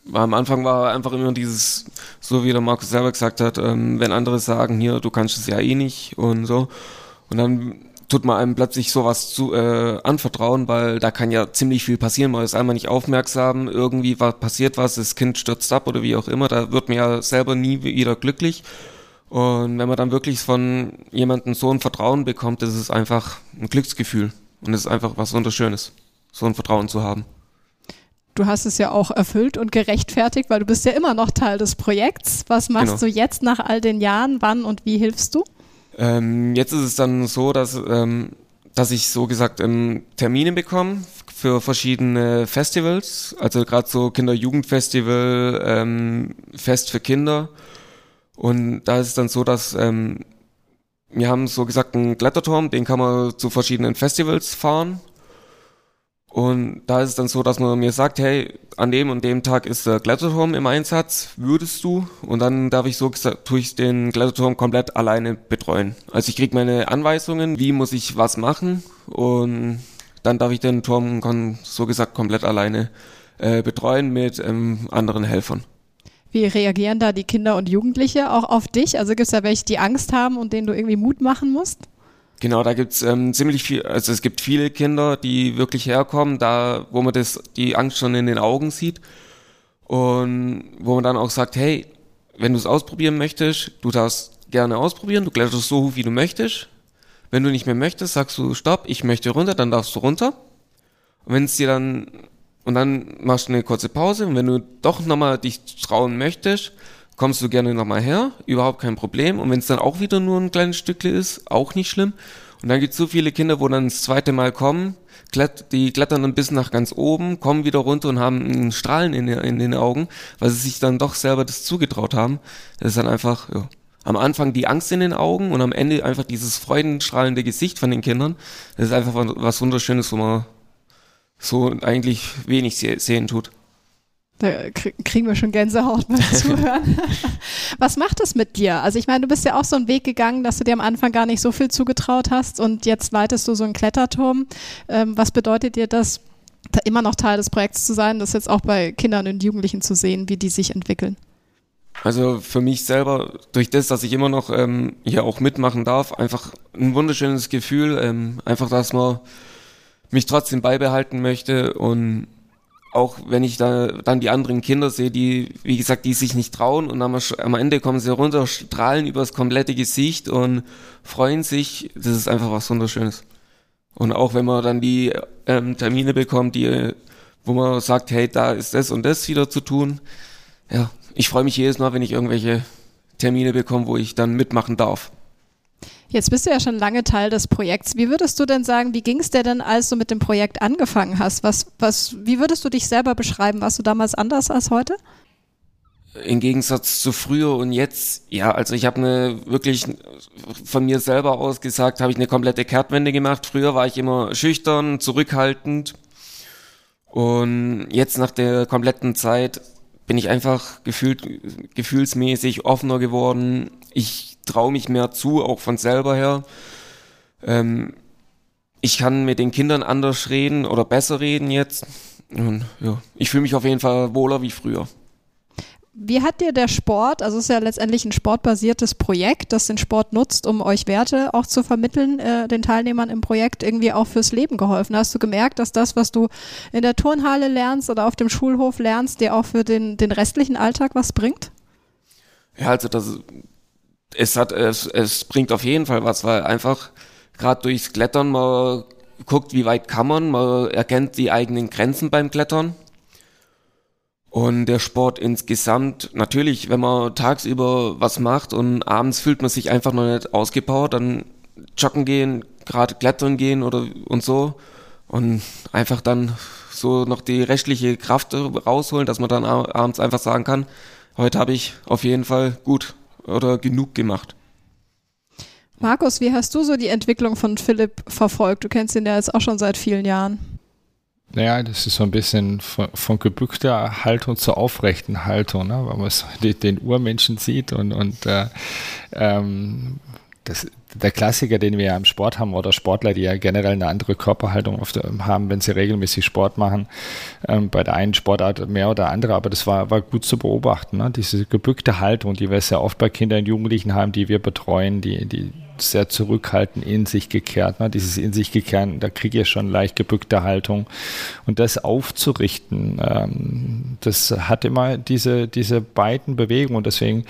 weil am Anfang war einfach immer dieses, so wie der Markus selber gesagt hat, ähm, wenn andere sagen, hier, du kannst es ja eh nicht und so. Und dann tut man einem plötzlich sowas zu äh, anvertrauen, weil da kann ja ziemlich viel passieren. Man ist einmal nicht aufmerksam, irgendwie was passiert was, das Kind stürzt ab oder wie auch immer. Da wird man ja selber nie wieder glücklich. Und wenn man dann wirklich von jemandem so ein Vertrauen bekommt, das ist einfach ein Glücksgefühl. Und es ist einfach was Wunderschönes, so ein Vertrauen zu haben. Du hast es ja auch erfüllt und gerechtfertigt, weil du bist ja immer noch Teil des Projekts. Was machst genau. du jetzt nach all den Jahren? Wann und wie hilfst du? Ähm, jetzt ist es dann so, dass, ähm, dass ich so gesagt ähm, Termine bekomme für verschiedene Festivals, also gerade so Kinder-Jugendfestival, ähm, Fest für Kinder. Und da ist es dann so, dass ähm, wir haben so gesagt einen Kletterturm, den kann man zu verschiedenen Festivals fahren. Und da ist es dann so, dass man mir sagt, hey, an dem und dem Tag ist der Kletterturm im Einsatz, würdest du? Und dann darf ich so gesagt, tue ich den Kletterturm komplett alleine betreuen. Also ich kriege meine Anweisungen, wie muss ich was machen und dann darf ich den Turm so gesagt komplett alleine äh, betreuen mit ähm, anderen Helfern. Wie reagieren da die Kinder und Jugendliche auch auf dich? Also gibt es da welche, die Angst haben und denen du irgendwie Mut machen musst? Genau, da gibt's ähm, ziemlich viel, also es gibt viele Kinder, die wirklich herkommen, da wo man das, die Angst schon in den Augen sieht und wo man dann auch sagt, hey, wenn du es ausprobieren möchtest, du darfst gerne ausprobieren, du kletterst so hoch, wie du möchtest. Wenn du nicht mehr möchtest, sagst du, stopp, ich möchte runter, dann darfst du runter. Und wenn es dir dann, und dann machst du eine kurze Pause und wenn du doch nochmal dich trauen möchtest, kommst du gerne nochmal her, überhaupt kein Problem. Und wenn es dann auch wieder nur ein kleines Stückchen ist, auch nicht schlimm. Und dann gibt es so viele Kinder, wo dann das zweite Mal kommen, klett, die klettern dann bis nach ganz oben, kommen wieder runter und haben einen Strahlen in, in den Augen, weil sie sich dann doch selber das zugetraut haben. Das ist dann einfach, ja, am Anfang die Angst in den Augen und am Ende einfach dieses freudenstrahlende Gesicht von den Kindern. Das ist einfach was Wunderschönes, wo man so eigentlich wenig sehen tut. Da kriegen wir schon Gänsehaut beim Zuhören. Was macht es mit dir? Also ich meine, du bist ja auch so einen Weg gegangen, dass du dir am Anfang gar nicht so viel zugetraut hast und jetzt leitest du so einen Kletterturm. Ähm, was bedeutet dir das, da immer noch Teil des Projekts zu sein, das jetzt auch bei Kindern und Jugendlichen zu sehen, wie die sich entwickeln? Also für mich selber, durch das, dass ich immer noch ähm, hier auch mitmachen darf, einfach ein wunderschönes Gefühl, ähm, einfach, dass man mich trotzdem beibehalten möchte und auch wenn ich da dann die anderen Kinder sehe, die, wie gesagt, die sich nicht trauen und am, am Ende kommen sie runter, strahlen übers komplette Gesicht und freuen sich, das ist einfach was Wunderschönes. Und auch wenn man dann die ähm, Termine bekommt, die, wo man sagt, hey, da ist das und das wieder zu tun, ja, ich freue mich jedes Mal, wenn ich irgendwelche Termine bekomme, wo ich dann mitmachen darf. Jetzt bist du ja schon lange Teil des Projekts. Wie würdest du denn sagen, wie ging es dir denn, als du mit dem Projekt angefangen hast? Was, was, wie würdest du dich selber beschreiben? Warst du damals anders als heute? Im Gegensatz zu früher und jetzt, ja, also ich habe eine wirklich von mir selber aus gesagt, habe ich eine komplette Kehrtwende gemacht. Früher war ich immer schüchtern, zurückhaltend und jetzt nach der kompletten Zeit bin ich einfach gefühlt, gefühlsmäßig offener geworden. Ich traue mich mehr zu, auch von selber her. Ähm, ich kann mit den Kindern anders reden oder besser reden jetzt. Und ja, ich fühle mich auf jeden Fall wohler wie früher. Wie hat dir der Sport, also es ist ja letztendlich ein sportbasiertes Projekt, das den Sport nutzt, um euch Werte auch zu vermitteln, äh, den Teilnehmern im Projekt irgendwie auch fürs Leben geholfen? Hast du gemerkt, dass das, was du in der Turnhalle lernst oder auf dem Schulhof lernst, dir auch für den, den restlichen Alltag was bringt? Ja, also das, es hat, es, es bringt auf jeden Fall was, weil einfach gerade durchs Klettern man guckt, wie weit kann man, man erkennt die eigenen Grenzen beim Klettern. Und der Sport insgesamt, natürlich, wenn man tagsüber was macht und abends fühlt man sich einfach noch nicht ausgepowert, dann joggen gehen, gerade klettern gehen oder und so. Und einfach dann so noch die rechtliche Kraft rausholen, dass man dann abends einfach sagen kann, heute habe ich auf jeden Fall gut oder genug gemacht. Markus, wie hast du so die Entwicklung von Philipp verfolgt? Du kennst ihn ja jetzt auch schon seit vielen Jahren. Naja, das ist so ein bisschen von, von gebückter Haltung zur aufrechten Haltung, ne? weil man so den, den Urmenschen sieht und, und äh, ähm, das, der Klassiker, den wir ja im Sport haben, oder Sportler, die ja generell eine andere Körperhaltung der, haben, wenn sie regelmäßig Sport machen. Ähm, bei der einen Sportart mehr oder andere, aber das war, war gut zu beobachten. Ne? Diese gebückte Haltung, die wir sehr oft bei Kindern und Jugendlichen haben, die wir betreuen, die, die sehr zurückhaltend in sich gekehrt. Ne? Dieses in sich gekehren, da kriege ich schon leicht gebückte Haltung. Und das aufzurichten, ähm, das hat immer diese, diese beiden Bewegungen. Und deswegen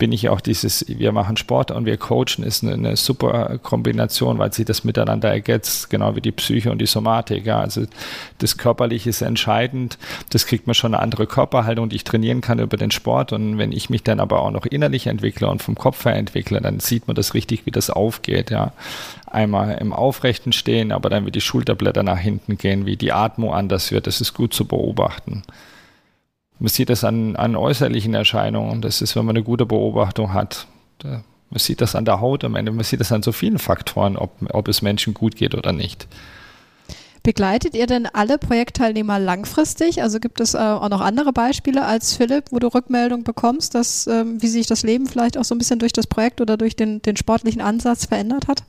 bin ich auch dieses, wir machen Sport und wir coachen, ist eine, eine super Kombination, weil sich das miteinander ergänzt, genau wie die Psyche und die Somatik. Ja. Also das Körperliche ist entscheidend. Das kriegt man schon eine andere Körperhaltung, die ich trainieren kann über den Sport. Und wenn ich mich dann aber auch noch innerlich entwickle und vom Kopf her entwickle, dann sieht man das richtig, wie das aufgeht, ja. Einmal im Aufrechten stehen, aber dann wie die Schulterblätter nach hinten gehen, wie die Atmung anders wird, das ist gut zu beobachten. Man sieht das an, an äußerlichen Erscheinungen, das ist, wenn man eine gute Beobachtung hat. Da, man sieht das an der Haut am Ende, man sieht das an so vielen Faktoren, ob, ob es Menschen gut geht oder nicht. Begleitet ihr denn alle Projektteilnehmer langfristig? Also gibt es äh, auch noch andere Beispiele als Philipp, wo du Rückmeldung bekommst, dass, ähm, wie sich das Leben vielleicht auch so ein bisschen durch das Projekt oder durch den, den sportlichen Ansatz verändert hat?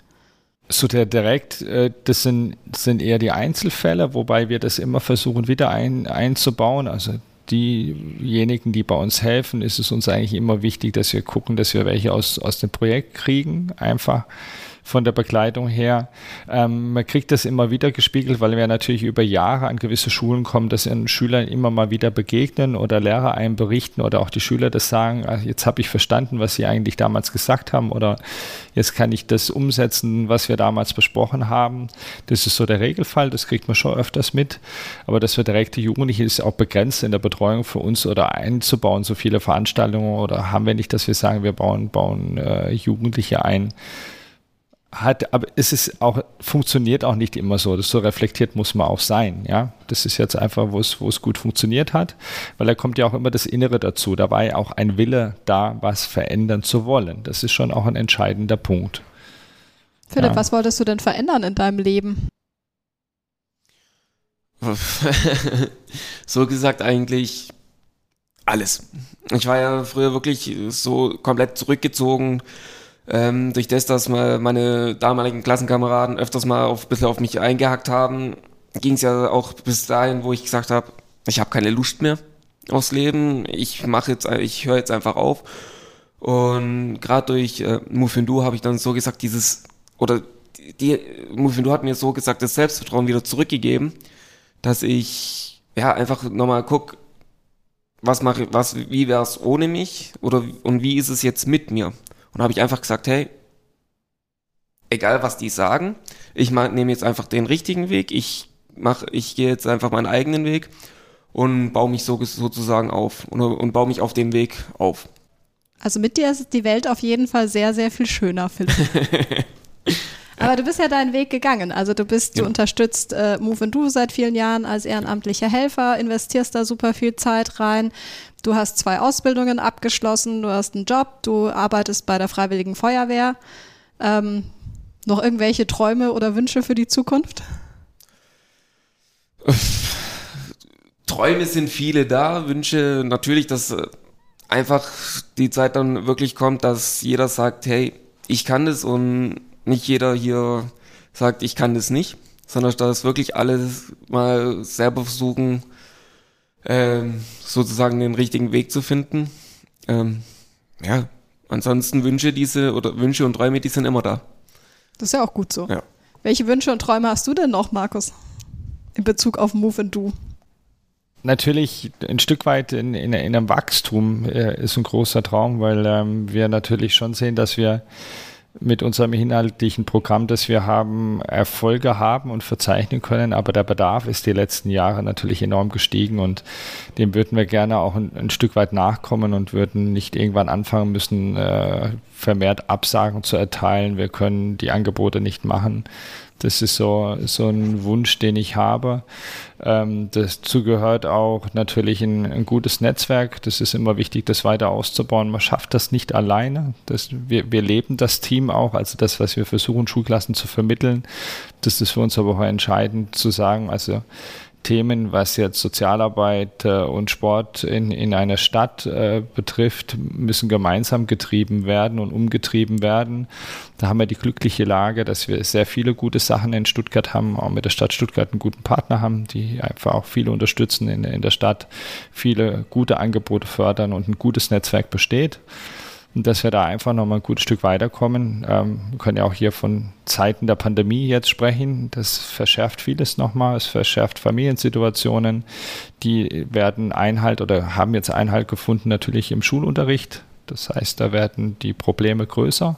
So der direkt, äh, das sind, sind eher die Einzelfälle, wobei wir das immer versuchen wieder ein, einzubauen. Also diejenigen, die bei uns helfen, ist es uns eigentlich immer wichtig, dass wir gucken, dass wir welche aus, aus dem Projekt kriegen, einfach von der Begleitung her. Ähm, man kriegt das immer wieder gespiegelt, weil wir natürlich über Jahre an gewisse Schulen kommen, dass ihren Schülern immer mal wieder begegnen oder Lehrer einem berichten oder auch die Schüler das sagen, ach, jetzt habe ich verstanden, was sie eigentlich damals gesagt haben oder jetzt kann ich das umsetzen, was wir damals besprochen haben. Das ist so der Regelfall, das kriegt man schon öfters mit. Aber dass wir direkt die Jugendlichen ist auch begrenzt in der Betreuung für uns oder einzubauen, so viele Veranstaltungen oder haben wir nicht, dass wir sagen, wir bauen, bauen äh, Jugendliche ein hat, aber es ist auch, funktioniert auch nicht immer so. Das so reflektiert muss man auch sein, ja. Das ist jetzt einfach, wo es, wo es gut funktioniert hat, weil da kommt ja auch immer das Innere dazu. Da war ja auch ein Wille da, was verändern zu wollen. Das ist schon auch ein entscheidender Punkt. Philipp, ja. was wolltest du denn verändern in deinem Leben? so gesagt eigentlich alles. Ich war ja früher wirklich so komplett zurückgezogen, ähm, durch das, dass meine damaligen Klassenkameraden öfters mal auf, ein bisschen auf mich eingehackt haben, ging es ja auch bis dahin, wo ich gesagt habe, ich habe keine Lust mehr aufs Leben, ich mache jetzt, ich höre jetzt einfach auf. Und gerade durch äh, Mufindu habe ich dann so gesagt, dieses, oder die, Mufindu hat mir so gesagt, das Selbstvertrauen wieder zurückgegeben, dass ich ja einfach nochmal guck, was mache was, wie wär's ohne mich oder und wie ist es jetzt mit mir? Und habe ich einfach gesagt, hey, egal was die sagen, ich nehme jetzt einfach den richtigen Weg, ich mach, ich gehe jetzt einfach meinen eigenen Weg und baue mich so, sozusagen auf und, und baue mich auf dem Weg auf. Also mit dir ist die Welt auf jeden Fall sehr, sehr viel schöner, Philipp. Aber du bist ja deinen Weg gegangen. Also du bist, du ja. unterstützt äh, Move and Do seit vielen Jahren als ehrenamtlicher Helfer, investierst da super viel Zeit rein. Du hast zwei Ausbildungen abgeschlossen, du hast einen Job, du arbeitest bei der Freiwilligen Feuerwehr. Ähm, noch irgendwelche Träume oder Wünsche für die Zukunft? Träume sind viele da, Wünsche natürlich, dass äh, einfach die Zeit dann wirklich kommt, dass jeder sagt, hey, ich kann das und nicht jeder hier sagt, ich kann das nicht, sondern dass wirklich alle mal selber versuchen, ähm, sozusagen den richtigen Weg zu finden. Ähm, ja, ansonsten Wünsche diese oder Wünsche und Träume, die sind immer da. Das ist ja auch gut so. Ja. Welche Wünsche und Träume hast du denn noch, Markus, in Bezug auf Move and Do? Natürlich ein Stück weit in, in, in einem Wachstum äh, ist ein großer Traum, weil ähm, wir natürlich schon sehen, dass wir mit unserem inhaltlichen Programm, das wir haben, Erfolge haben und verzeichnen können. Aber der Bedarf ist die letzten Jahre natürlich enorm gestiegen und dem würden wir gerne auch ein, ein Stück weit nachkommen und würden nicht irgendwann anfangen müssen, äh, vermehrt Absagen zu erteilen. Wir können die Angebote nicht machen. Das ist so, so ein Wunsch, den ich habe. Ähm, dazu gehört auch natürlich ein, ein, gutes Netzwerk. Das ist immer wichtig, das weiter auszubauen. Man schafft das nicht alleine. Das, wir, wir leben das Team auch, also das, was wir versuchen, Schulklassen zu vermitteln. Das ist für uns aber auch entscheidend zu sagen, also Themen, was jetzt Sozialarbeit äh, und Sport in, in einer Stadt äh, betrifft, müssen gemeinsam getrieben werden und umgetrieben werden. Da haben wir die glückliche Lage, dass wir sehr viele gute Sachen in Stuttgart haben, auch mit der Stadt Stuttgart einen guten Partner haben, die einfach auch viele unterstützen in, in der Stadt, viele gute Angebote fördern und ein gutes Netzwerk besteht und dass wir da einfach nochmal ein gutes Stück weiterkommen. Ähm, wir können ja auch hier von Zeiten der Pandemie jetzt sprechen. Das verschärft vieles nochmal. Es verschärft Familiensituationen. Die werden Einhalt oder haben jetzt Einhalt gefunden natürlich im Schulunterricht. Das heißt, da werden die Probleme größer.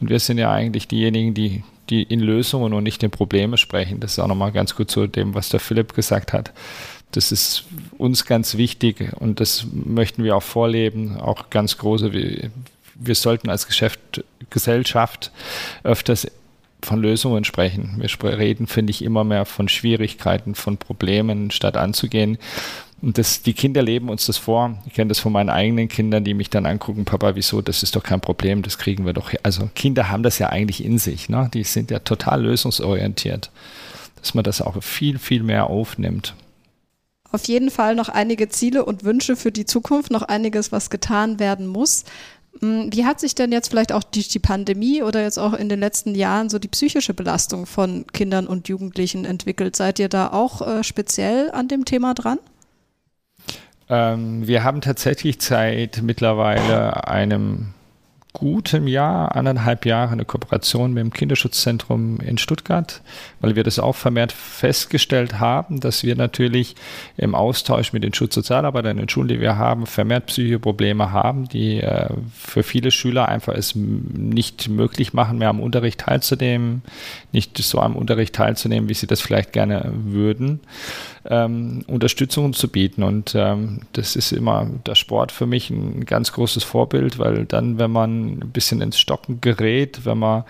Und wir sind ja eigentlich diejenigen, die, die in Lösungen und nicht in Probleme sprechen. Das ist auch nochmal ganz gut zu dem, was der Philipp gesagt hat. Das ist uns ganz wichtig und das möchten wir auch vorleben. Auch ganz große, wir, wir sollten als Geschäft, Gesellschaft öfters von Lösungen sprechen. Wir reden, finde ich, immer mehr von Schwierigkeiten, von Problemen, statt anzugehen. Und das, die Kinder leben uns das vor. Ich kenne das von meinen eigenen Kindern, die mich dann angucken, Papa, wieso, das ist doch kein Problem, das kriegen wir doch. Also Kinder haben das ja eigentlich in sich. Ne? Die sind ja total lösungsorientiert. Dass man das auch viel, viel mehr aufnimmt auf jeden Fall noch einige Ziele und Wünsche für die Zukunft, noch einiges, was getan werden muss. Hm, wie hat sich denn jetzt vielleicht auch durch die Pandemie oder jetzt auch in den letzten Jahren so die psychische Belastung von Kindern und Jugendlichen entwickelt? Seid ihr da auch äh, speziell an dem Thema dran? Ähm, wir haben tatsächlich seit mittlerweile einem gutem Jahr, anderthalb Jahre eine Kooperation mit dem Kinderschutzzentrum in Stuttgart, weil wir das auch vermehrt festgestellt haben, dass wir natürlich im Austausch mit den Schutzsozialarbeitern in den Schulen, die wir haben, vermehrt psychische Probleme haben, die äh, für viele Schüler einfach es nicht möglich machen, mehr am Unterricht teilzunehmen, nicht so am Unterricht teilzunehmen, wie sie das vielleicht gerne würden ähm, Unterstützung zu bieten. Und ähm, das ist immer der Sport für mich ein ganz großes Vorbild, weil dann, wenn man ein bisschen ins Stocken gerät, wenn man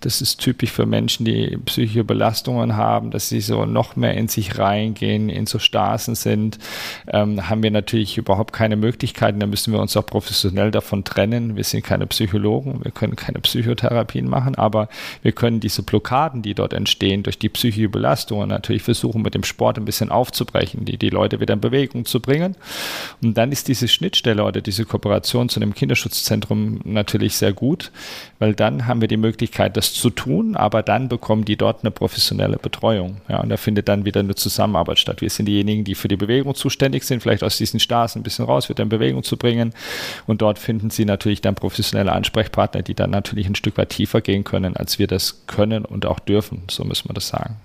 das ist typisch für Menschen, die psychische Belastungen haben, dass sie so noch mehr in sich reingehen, in so Stasen sind. Ähm, haben wir natürlich überhaupt keine Möglichkeiten. Da müssen wir uns auch professionell davon trennen. Wir sind keine Psychologen, wir können keine Psychotherapien machen, aber wir können diese Blockaden, die dort entstehen durch die psychische Belastung, natürlich versuchen, mit dem Sport ein bisschen aufzubrechen, die, die Leute wieder in Bewegung zu bringen. Und dann ist diese Schnittstelle oder diese Kooperation zu einem Kinderschutzzentrum natürlich sehr gut, weil dann haben wir die Möglichkeit, das zu tun, aber dann bekommen die dort eine professionelle Betreuung. Ja, und da findet dann wieder eine Zusammenarbeit statt. Wir sind diejenigen, die für die Bewegung zuständig sind, vielleicht aus diesen Straßen ein bisschen raus, wieder in Bewegung zu bringen. Und dort finden sie natürlich dann professionelle Ansprechpartner, die dann natürlich ein Stück weit tiefer gehen können, als wir das können und auch dürfen. So müssen wir das sagen.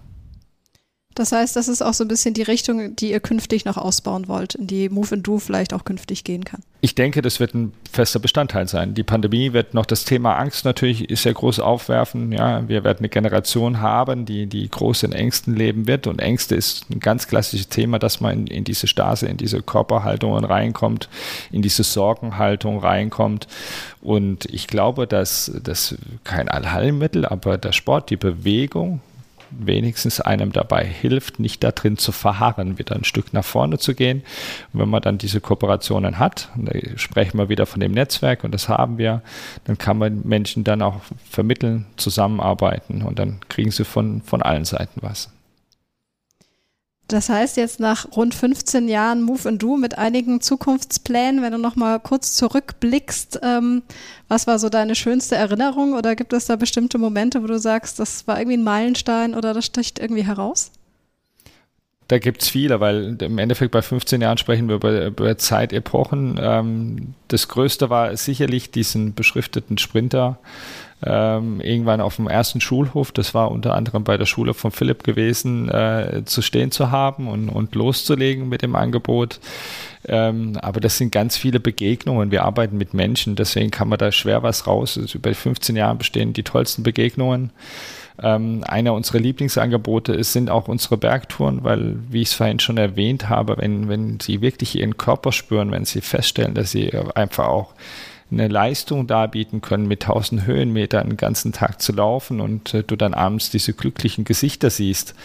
Das heißt, das ist auch so ein bisschen die Richtung, die ihr künftig noch ausbauen wollt, in die Move and Do vielleicht auch künftig gehen kann. Ich denke, das wird ein fester Bestandteil sein. Die Pandemie wird noch das Thema Angst natürlich sehr groß aufwerfen. Ja, wir werden eine Generation haben, die, die groß in Ängsten leben wird. Und Ängste ist ein ganz klassisches Thema, dass man in, in diese Stase, in diese Körperhaltungen reinkommt, in diese Sorgenhaltung reinkommt. Und ich glaube, dass das kein Allheilmittel, aber der Sport, die Bewegung, wenigstens einem dabei hilft, nicht da drin zu verharren, wieder ein Stück nach vorne zu gehen. Und wenn man dann diese Kooperationen hat, sprechen wir wieder von dem Netzwerk und das haben wir, dann kann man Menschen dann auch vermitteln, zusammenarbeiten und dann kriegen sie von, von allen Seiten was. Das heißt jetzt nach rund 15 Jahren Move and Do mit einigen Zukunftsplänen, wenn du noch mal kurz zurückblickst, ähm, was war so deine schönste Erinnerung oder gibt es da bestimmte Momente, wo du sagst, das war irgendwie ein Meilenstein oder das sticht irgendwie heraus? Da gibt es viele, weil im Endeffekt bei 15 Jahren sprechen wir über, über Zeitepochen. Ähm, das Größte war sicherlich diesen beschrifteten Sprinter ähm, irgendwann auf dem ersten Schulhof, das war unter anderem bei der Schule von Philipp gewesen, äh, zu stehen zu haben und, und loszulegen mit dem Angebot. Ähm, aber das sind ganz viele Begegnungen. Wir arbeiten mit Menschen, deswegen kann man da schwer was raus. Also über 15 Jahre bestehen die tollsten Begegnungen. Ähm, einer unserer Lieblingsangebote ist, sind auch unsere Bergtouren, weil, wie ich es vorhin schon erwähnt habe, wenn, wenn sie wirklich ihren Körper spüren, wenn sie feststellen, dass sie einfach auch eine Leistung darbieten können, mit 1000 Höhenmetern den ganzen Tag zu laufen und äh, du dann abends diese glücklichen Gesichter siehst,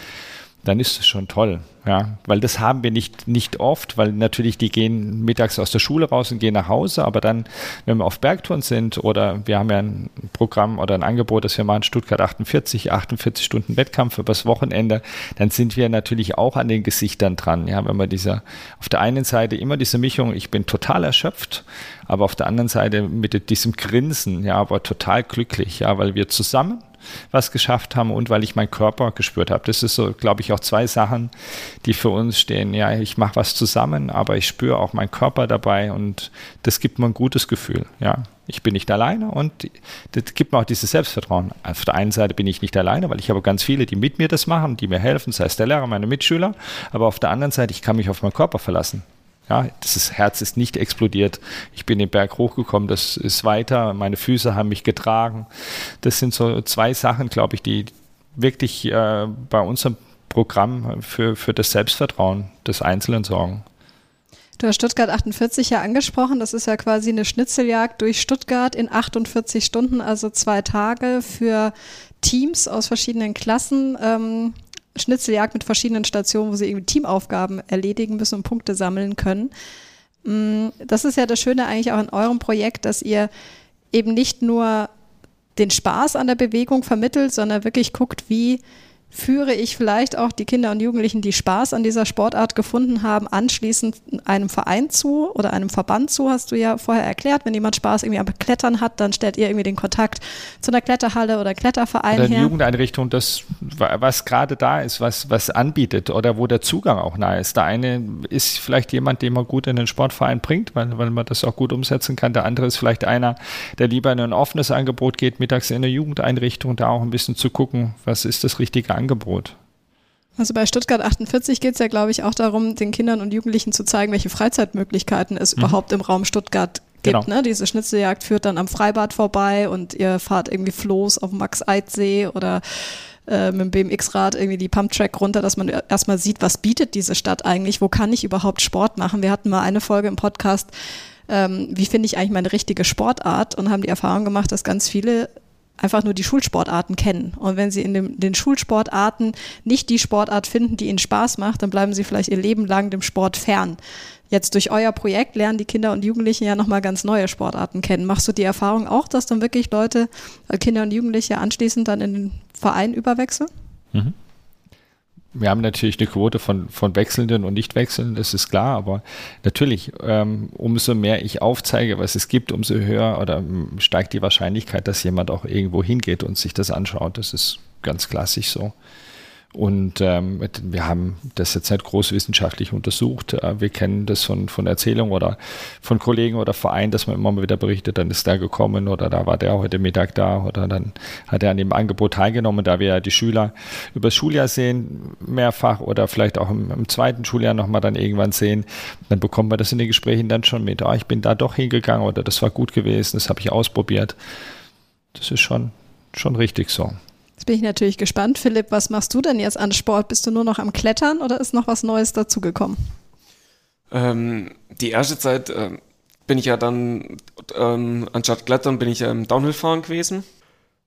dann ist es schon toll. Ja, weil das haben wir nicht, nicht oft, weil natürlich die gehen mittags aus der Schule raus und gehen nach Hause, aber dann, wenn wir auf Bergtouren sind oder wir haben ja ein Programm oder ein Angebot, das wir machen, Stuttgart 48, 48 Stunden Wettkampf übers Wochenende, dann sind wir natürlich auch an den Gesichtern dran. Ja, wenn man dieser, auf der einen Seite immer diese Mischung, ich bin total erschöpft, aber auf der anderen Seite mit diesem Grinsen, ja, aber total glücklich, ja, weil wir zusammen was geschafft haben und weil ich meinen Körper gespürt habe. Das ist so, glaube ich, auch zwei Sachen, die für uns stehen. Ja, ich mache was zusammen, aber ich spüre auch meinen Körper dabei und das gibt mir ein gutes Gefühl. Ja, ich bin nicht alleine und das gibt mir auch dieses Selbstvertrauen. Auf der einen Seite bin ich nicht alleine, weil ich habe ganz viele, die mit mir das machen, die mir helfen, sei es der Lehrer, meine Mitschüler, aber auf der anderen Seite, ich kann mich auf meinen Körper verlassen. Ja, das Herz ist nicht explodiert. Ich bin den Berg hochgekommen, das ist weiter. Meine Füße haben mich getragen. Das sind so zwei Sachen, glaube ich, die wirklich äh, bei unserem Programm für, für das Selbstvertrauen des Einzelnen sorgen. Du hast Stuttgart 48 ja angesprochen. Das ist ja quasi eine Schnitzeljagd durch Stuttgart in 48 Stunden, also zwei Tage für Teams aus verschiedenen Klassen. Ähm, Schnitzeljagd mit verschiedenen Stationen, wo sie irgendwie Teamaufgaben erledigen müssen und Punkte sammeln können. Mm, das ist ja das Schöne eigentlich auch in eurem Projekt, dass ihr eben nicht nur den Spaß an der Bewegung vermittelt, sondern wirklich guckt, wie führe ich vielleicht auch die Kinder und Jugendlichen, die Spaß an dieser Sportart gefunden haben, anschließend einem Verein zu oder einem Verband zu, hast du ja vorher erklärt. Wenn jemand Spaß irgendwie am Klettern hat, dann stellt ihr irgendwie den Kontakt zu einer Kletterhalle oder Kletterverein oder eine her. Jugendeinrichtung, das, was gerade da ist, was, was anbietet oder wo der Zugang auch nahe ist. Der eine ist vielleicht jemand, den man gut in den Sportverein bringt, weil, weil man das auch gut umsetzen kann. Der andere ist vielleicht einer, der lieber in ein offenes Angebot geht, mittags in eine Jugendeinrichtung, da auch ein bisschen zu gucken, was ist das richtige Angebot. Also bei Stuttgart 48 geht es ja, glaube ich, auch darum, den Kindern und Jugendlichen zu zeigen, welche Freizeitmöglichkeiten es mhm. überhaupt im Raum Stuttgart gibt. Genau. Ne? Diese Schnitzeljagd führt dann am Freibad vorbei und ihr fahrt irgendwie Floß auf dem Max-Eid-See oder äh, mit dem BMX-Rad irgendwie die Pumptrack runter, dass man erstmal sieht, was bietet diese Stadt eigentlich, wo kann ich überhaupt Sport machen. Wir hatten mal eine Folge im Podcast, ähm, wie finde ich eigentlich meine richtige Sportart und haben die Erfahrung gemacht, dass ganz viele einfach nur die Schulsportarten kennen. Und wenn sie in dem, den Schulsportarten nicht die Sportart finden, die ihnen Spaß macht, dann bleiben sie vielleicht ihr Leben lang dem Sport fern. Jetzt durch euer Projekt lernen die Kinder und Jugendlichen ja nochmal ganz neue Sportarten kennen. Machst du die Erfahrung auch, dass dann wirklich Leute, äh, Kinder und Jugendliche anschließend dann in den Verein überwechseln? Mhm wir haben natürlich eine Quote von, von Wechselnden und Nicht-Wechselnden, das ist klar, aber natürlich, ähm, umso mehr ich aufzeige, was es gibt, umso höher oder ähm, steigt die Wahrscheinlichkeit, dass jemand auch irgendwo hingeht und sich das anschaut. Das ist ganz klassisch so. Und ähm, wir haben das jetzt nicht groß wissenschaftlich untersucht. Äh, wir kennen das von, von Erzählungen oder von Kollegen oder Vereinen, dass man immer mal wieder berichtet, dann ist der gekommen oder da war der heute Mittag da oder dann hat er an dem Angebot teilgenommen, da wir ja die Schüler übers Schuljahr sehen, mehrfach oder vielleicht auch im, im zweiten Schuljahr nochmal dann irgendwann sehen, dann bekommen wir das in den Gesprächen dann schon mit. Oh, ich bin da doch hingegangen oder das war gut gewesen, das habe ich ausprobiert. Das ist schon, schon richtig so. Jetzt bin ich natürlich gespannt. Philipp, was machst du denn jetzt an Sport? Bist du nur noch am Klettern oder ist noch was Neues dazugekommen? Ähm, die erste Zeit äh, bin ich ja dann, ähm, anstatt Klettern, bin ich ähm, Downhill fahren gewesen.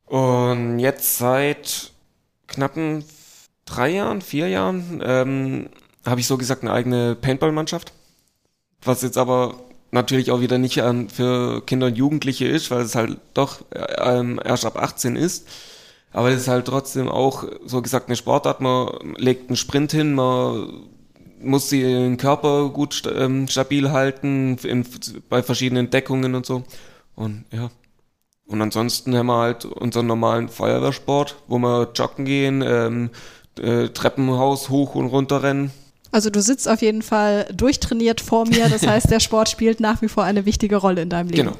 Und jetzt seit knappen drei Jahren, vier Jahren, ähm, habe ich so gesagt eine eigene Paintball-Mannschaft. Was jetzt aber natürlich auch wieder nicht für Kinder und Jugendliche ist, weil es halt doch äh, ähm, erst ab 18 ist. Aber es ist halt trotzdem auch, so gesagt, eine Sportart. Man legt einen Sprint hin, man muss den Körper gut ähm, stabil halten bei verschiedenen Deckungen und so. Und ja. Und ansonsten haben wir halt unseren normalen Feuerwehrsport, wo wir joggen gehen, ähm, äh, Treppenhaus hoch und runter rennen. Also du sitzt auf jeden Fall durchtrainiert vor mir. Das heißt, der Sport spielt nach wie vor eine wichtige Rolle in deinem Leben. Genau.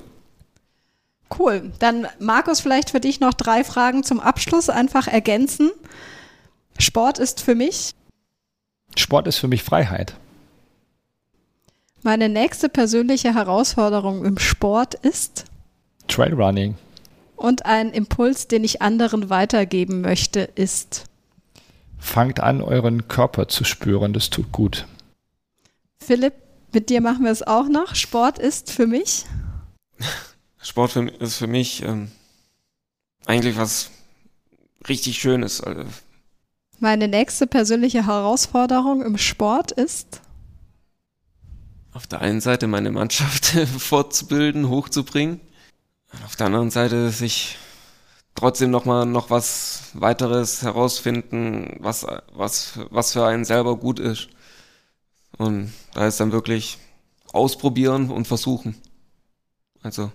Cool. Dann Markus, vielleicht für dich noch drei Fragen zum Abschluss einfach ergänzen. Sport ist für mich? Sport ist für mich Freiheit. Meine nächste persönliche Herausforderung im Sport ist? Trailrunning. Und ein Impuls, den ich anderen weitergeben möchte, ist? Fangt an, euren Körper zu spüren, das tut gut. Philipp, mit dir machen wir es auch noch. Sport ist für mich? Sport für, ist für mich ähm, eigentlich was richtig Schönes. Also Meine nächste persönliche Herausforderung im Sport ist? Auf der einen Seite meine Mannschaft fortzubilden, hochzubringen. Auf der anderen Seite sich trotzdem noch mal noch was weiteres herausfinden, was, was, was für einen selber gut ist. Und da ist dann wirklich ausprobieren und versuchen. Also,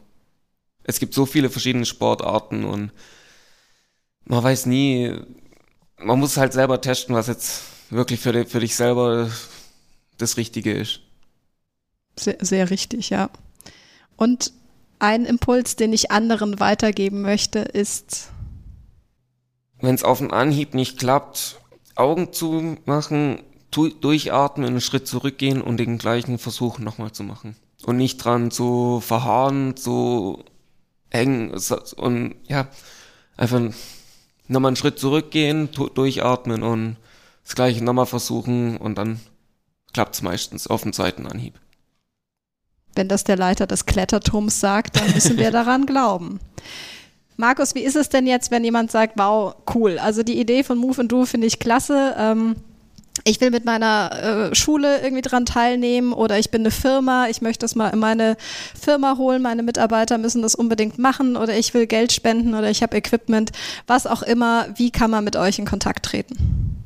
es gibt so viele verschiedene Sportarten und man weiß nie, man muss halt selber testen, was jetzt wirklich für, für dich selber das Richtige ist. Sehr, sehr richtig, ja. Und ein Impuls, den ich anderen weitergeben möchte, ist. Wenn es auf den Anhieb nicht klappt, Augen zu machen, durchatmen, einen Schritt zurückgehen und den gleichen Versuch nochmal zu machen. Und nicht dran zu verharren, zu hängen und ja, einfach nochmal einen Schritt zurückgehen, durchatmen und das gleiche nochmal versuchen und dann klappt es meistens auf dem Seitenanhieb. Wenn das der Leiter des Kletterturms sagt, dann müssen wir daran glauben. Markus, wie ist es denn jetzt, wenn jemand sagt, wow, cool, also die Idee von Move and Do finde ich klasse. Ähm, ich will mit meiner äh, Schule irgendwie dran teilnehmen oder ich bin eine Firma, ich möchte das mal in meine Firma holen, meine Mitarbeiter müssen das unbedingt machen oder ich will Geld spenden oder ich habe Equipment, was auch immer, wie kann man mit euch in Kontakt treten?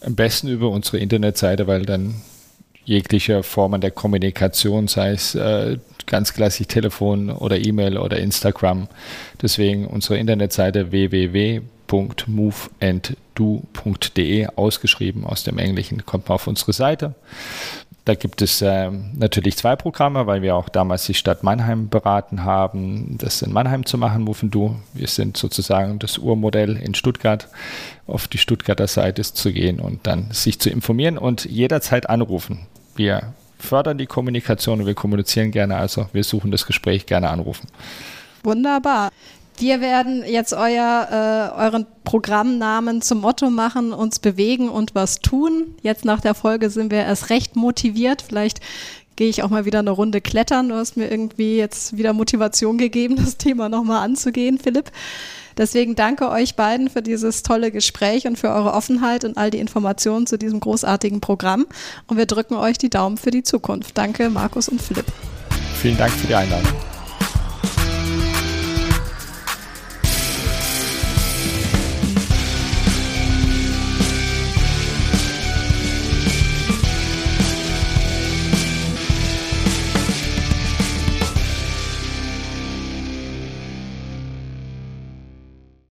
Am besten über unsere Internetseite, weil dann jegliche Formen der Kommunikation, sei es äh, ganz klassisch Telefon oder E-Mail oder Instagram. Deswegen unsere Internetseite www.moveandddo.de ausgeschrieben aus dem Englischen kommt man auf unsere Seite. Da gibt es äh, natürlich zwei Programme, weil wir auch damals die Stadt Mannheim beraten haben, das in Mannheim zu machen, Move Do. Wir sind sozusagen das Urmodell in Stuttgart, auf die Stuttgarter Seite zu gehen und dann sich zu informieren und jederzeit anrufen. Wir fördern die Kommunikation und wir kommunizieren gerne, also wir suchen das Gespräch, gerne anrufen. Wunderbar. Wir werden jetzt euer, äh, euren Programmnamen zum Motto machen, uns bewegen und was tun. Jetzt nach der Folge sind wir erst recht motiviert. Vielleicht gehe ich auch mal wieder eine Runde klettern. Du hast mir irgendwie jetzt wieder Motivation gegeben, das Thema nochmal anzugehen, Philipp. Deswegen danke euch beiden für dieses tolle Gespräch und für eure Offenheit und all die Informationen zu diesem großartigen Programm. Und wir drücken euch die Daumen für die Zukunft. Danke, Markus und Philipp. Vielen Dank für die Einladung.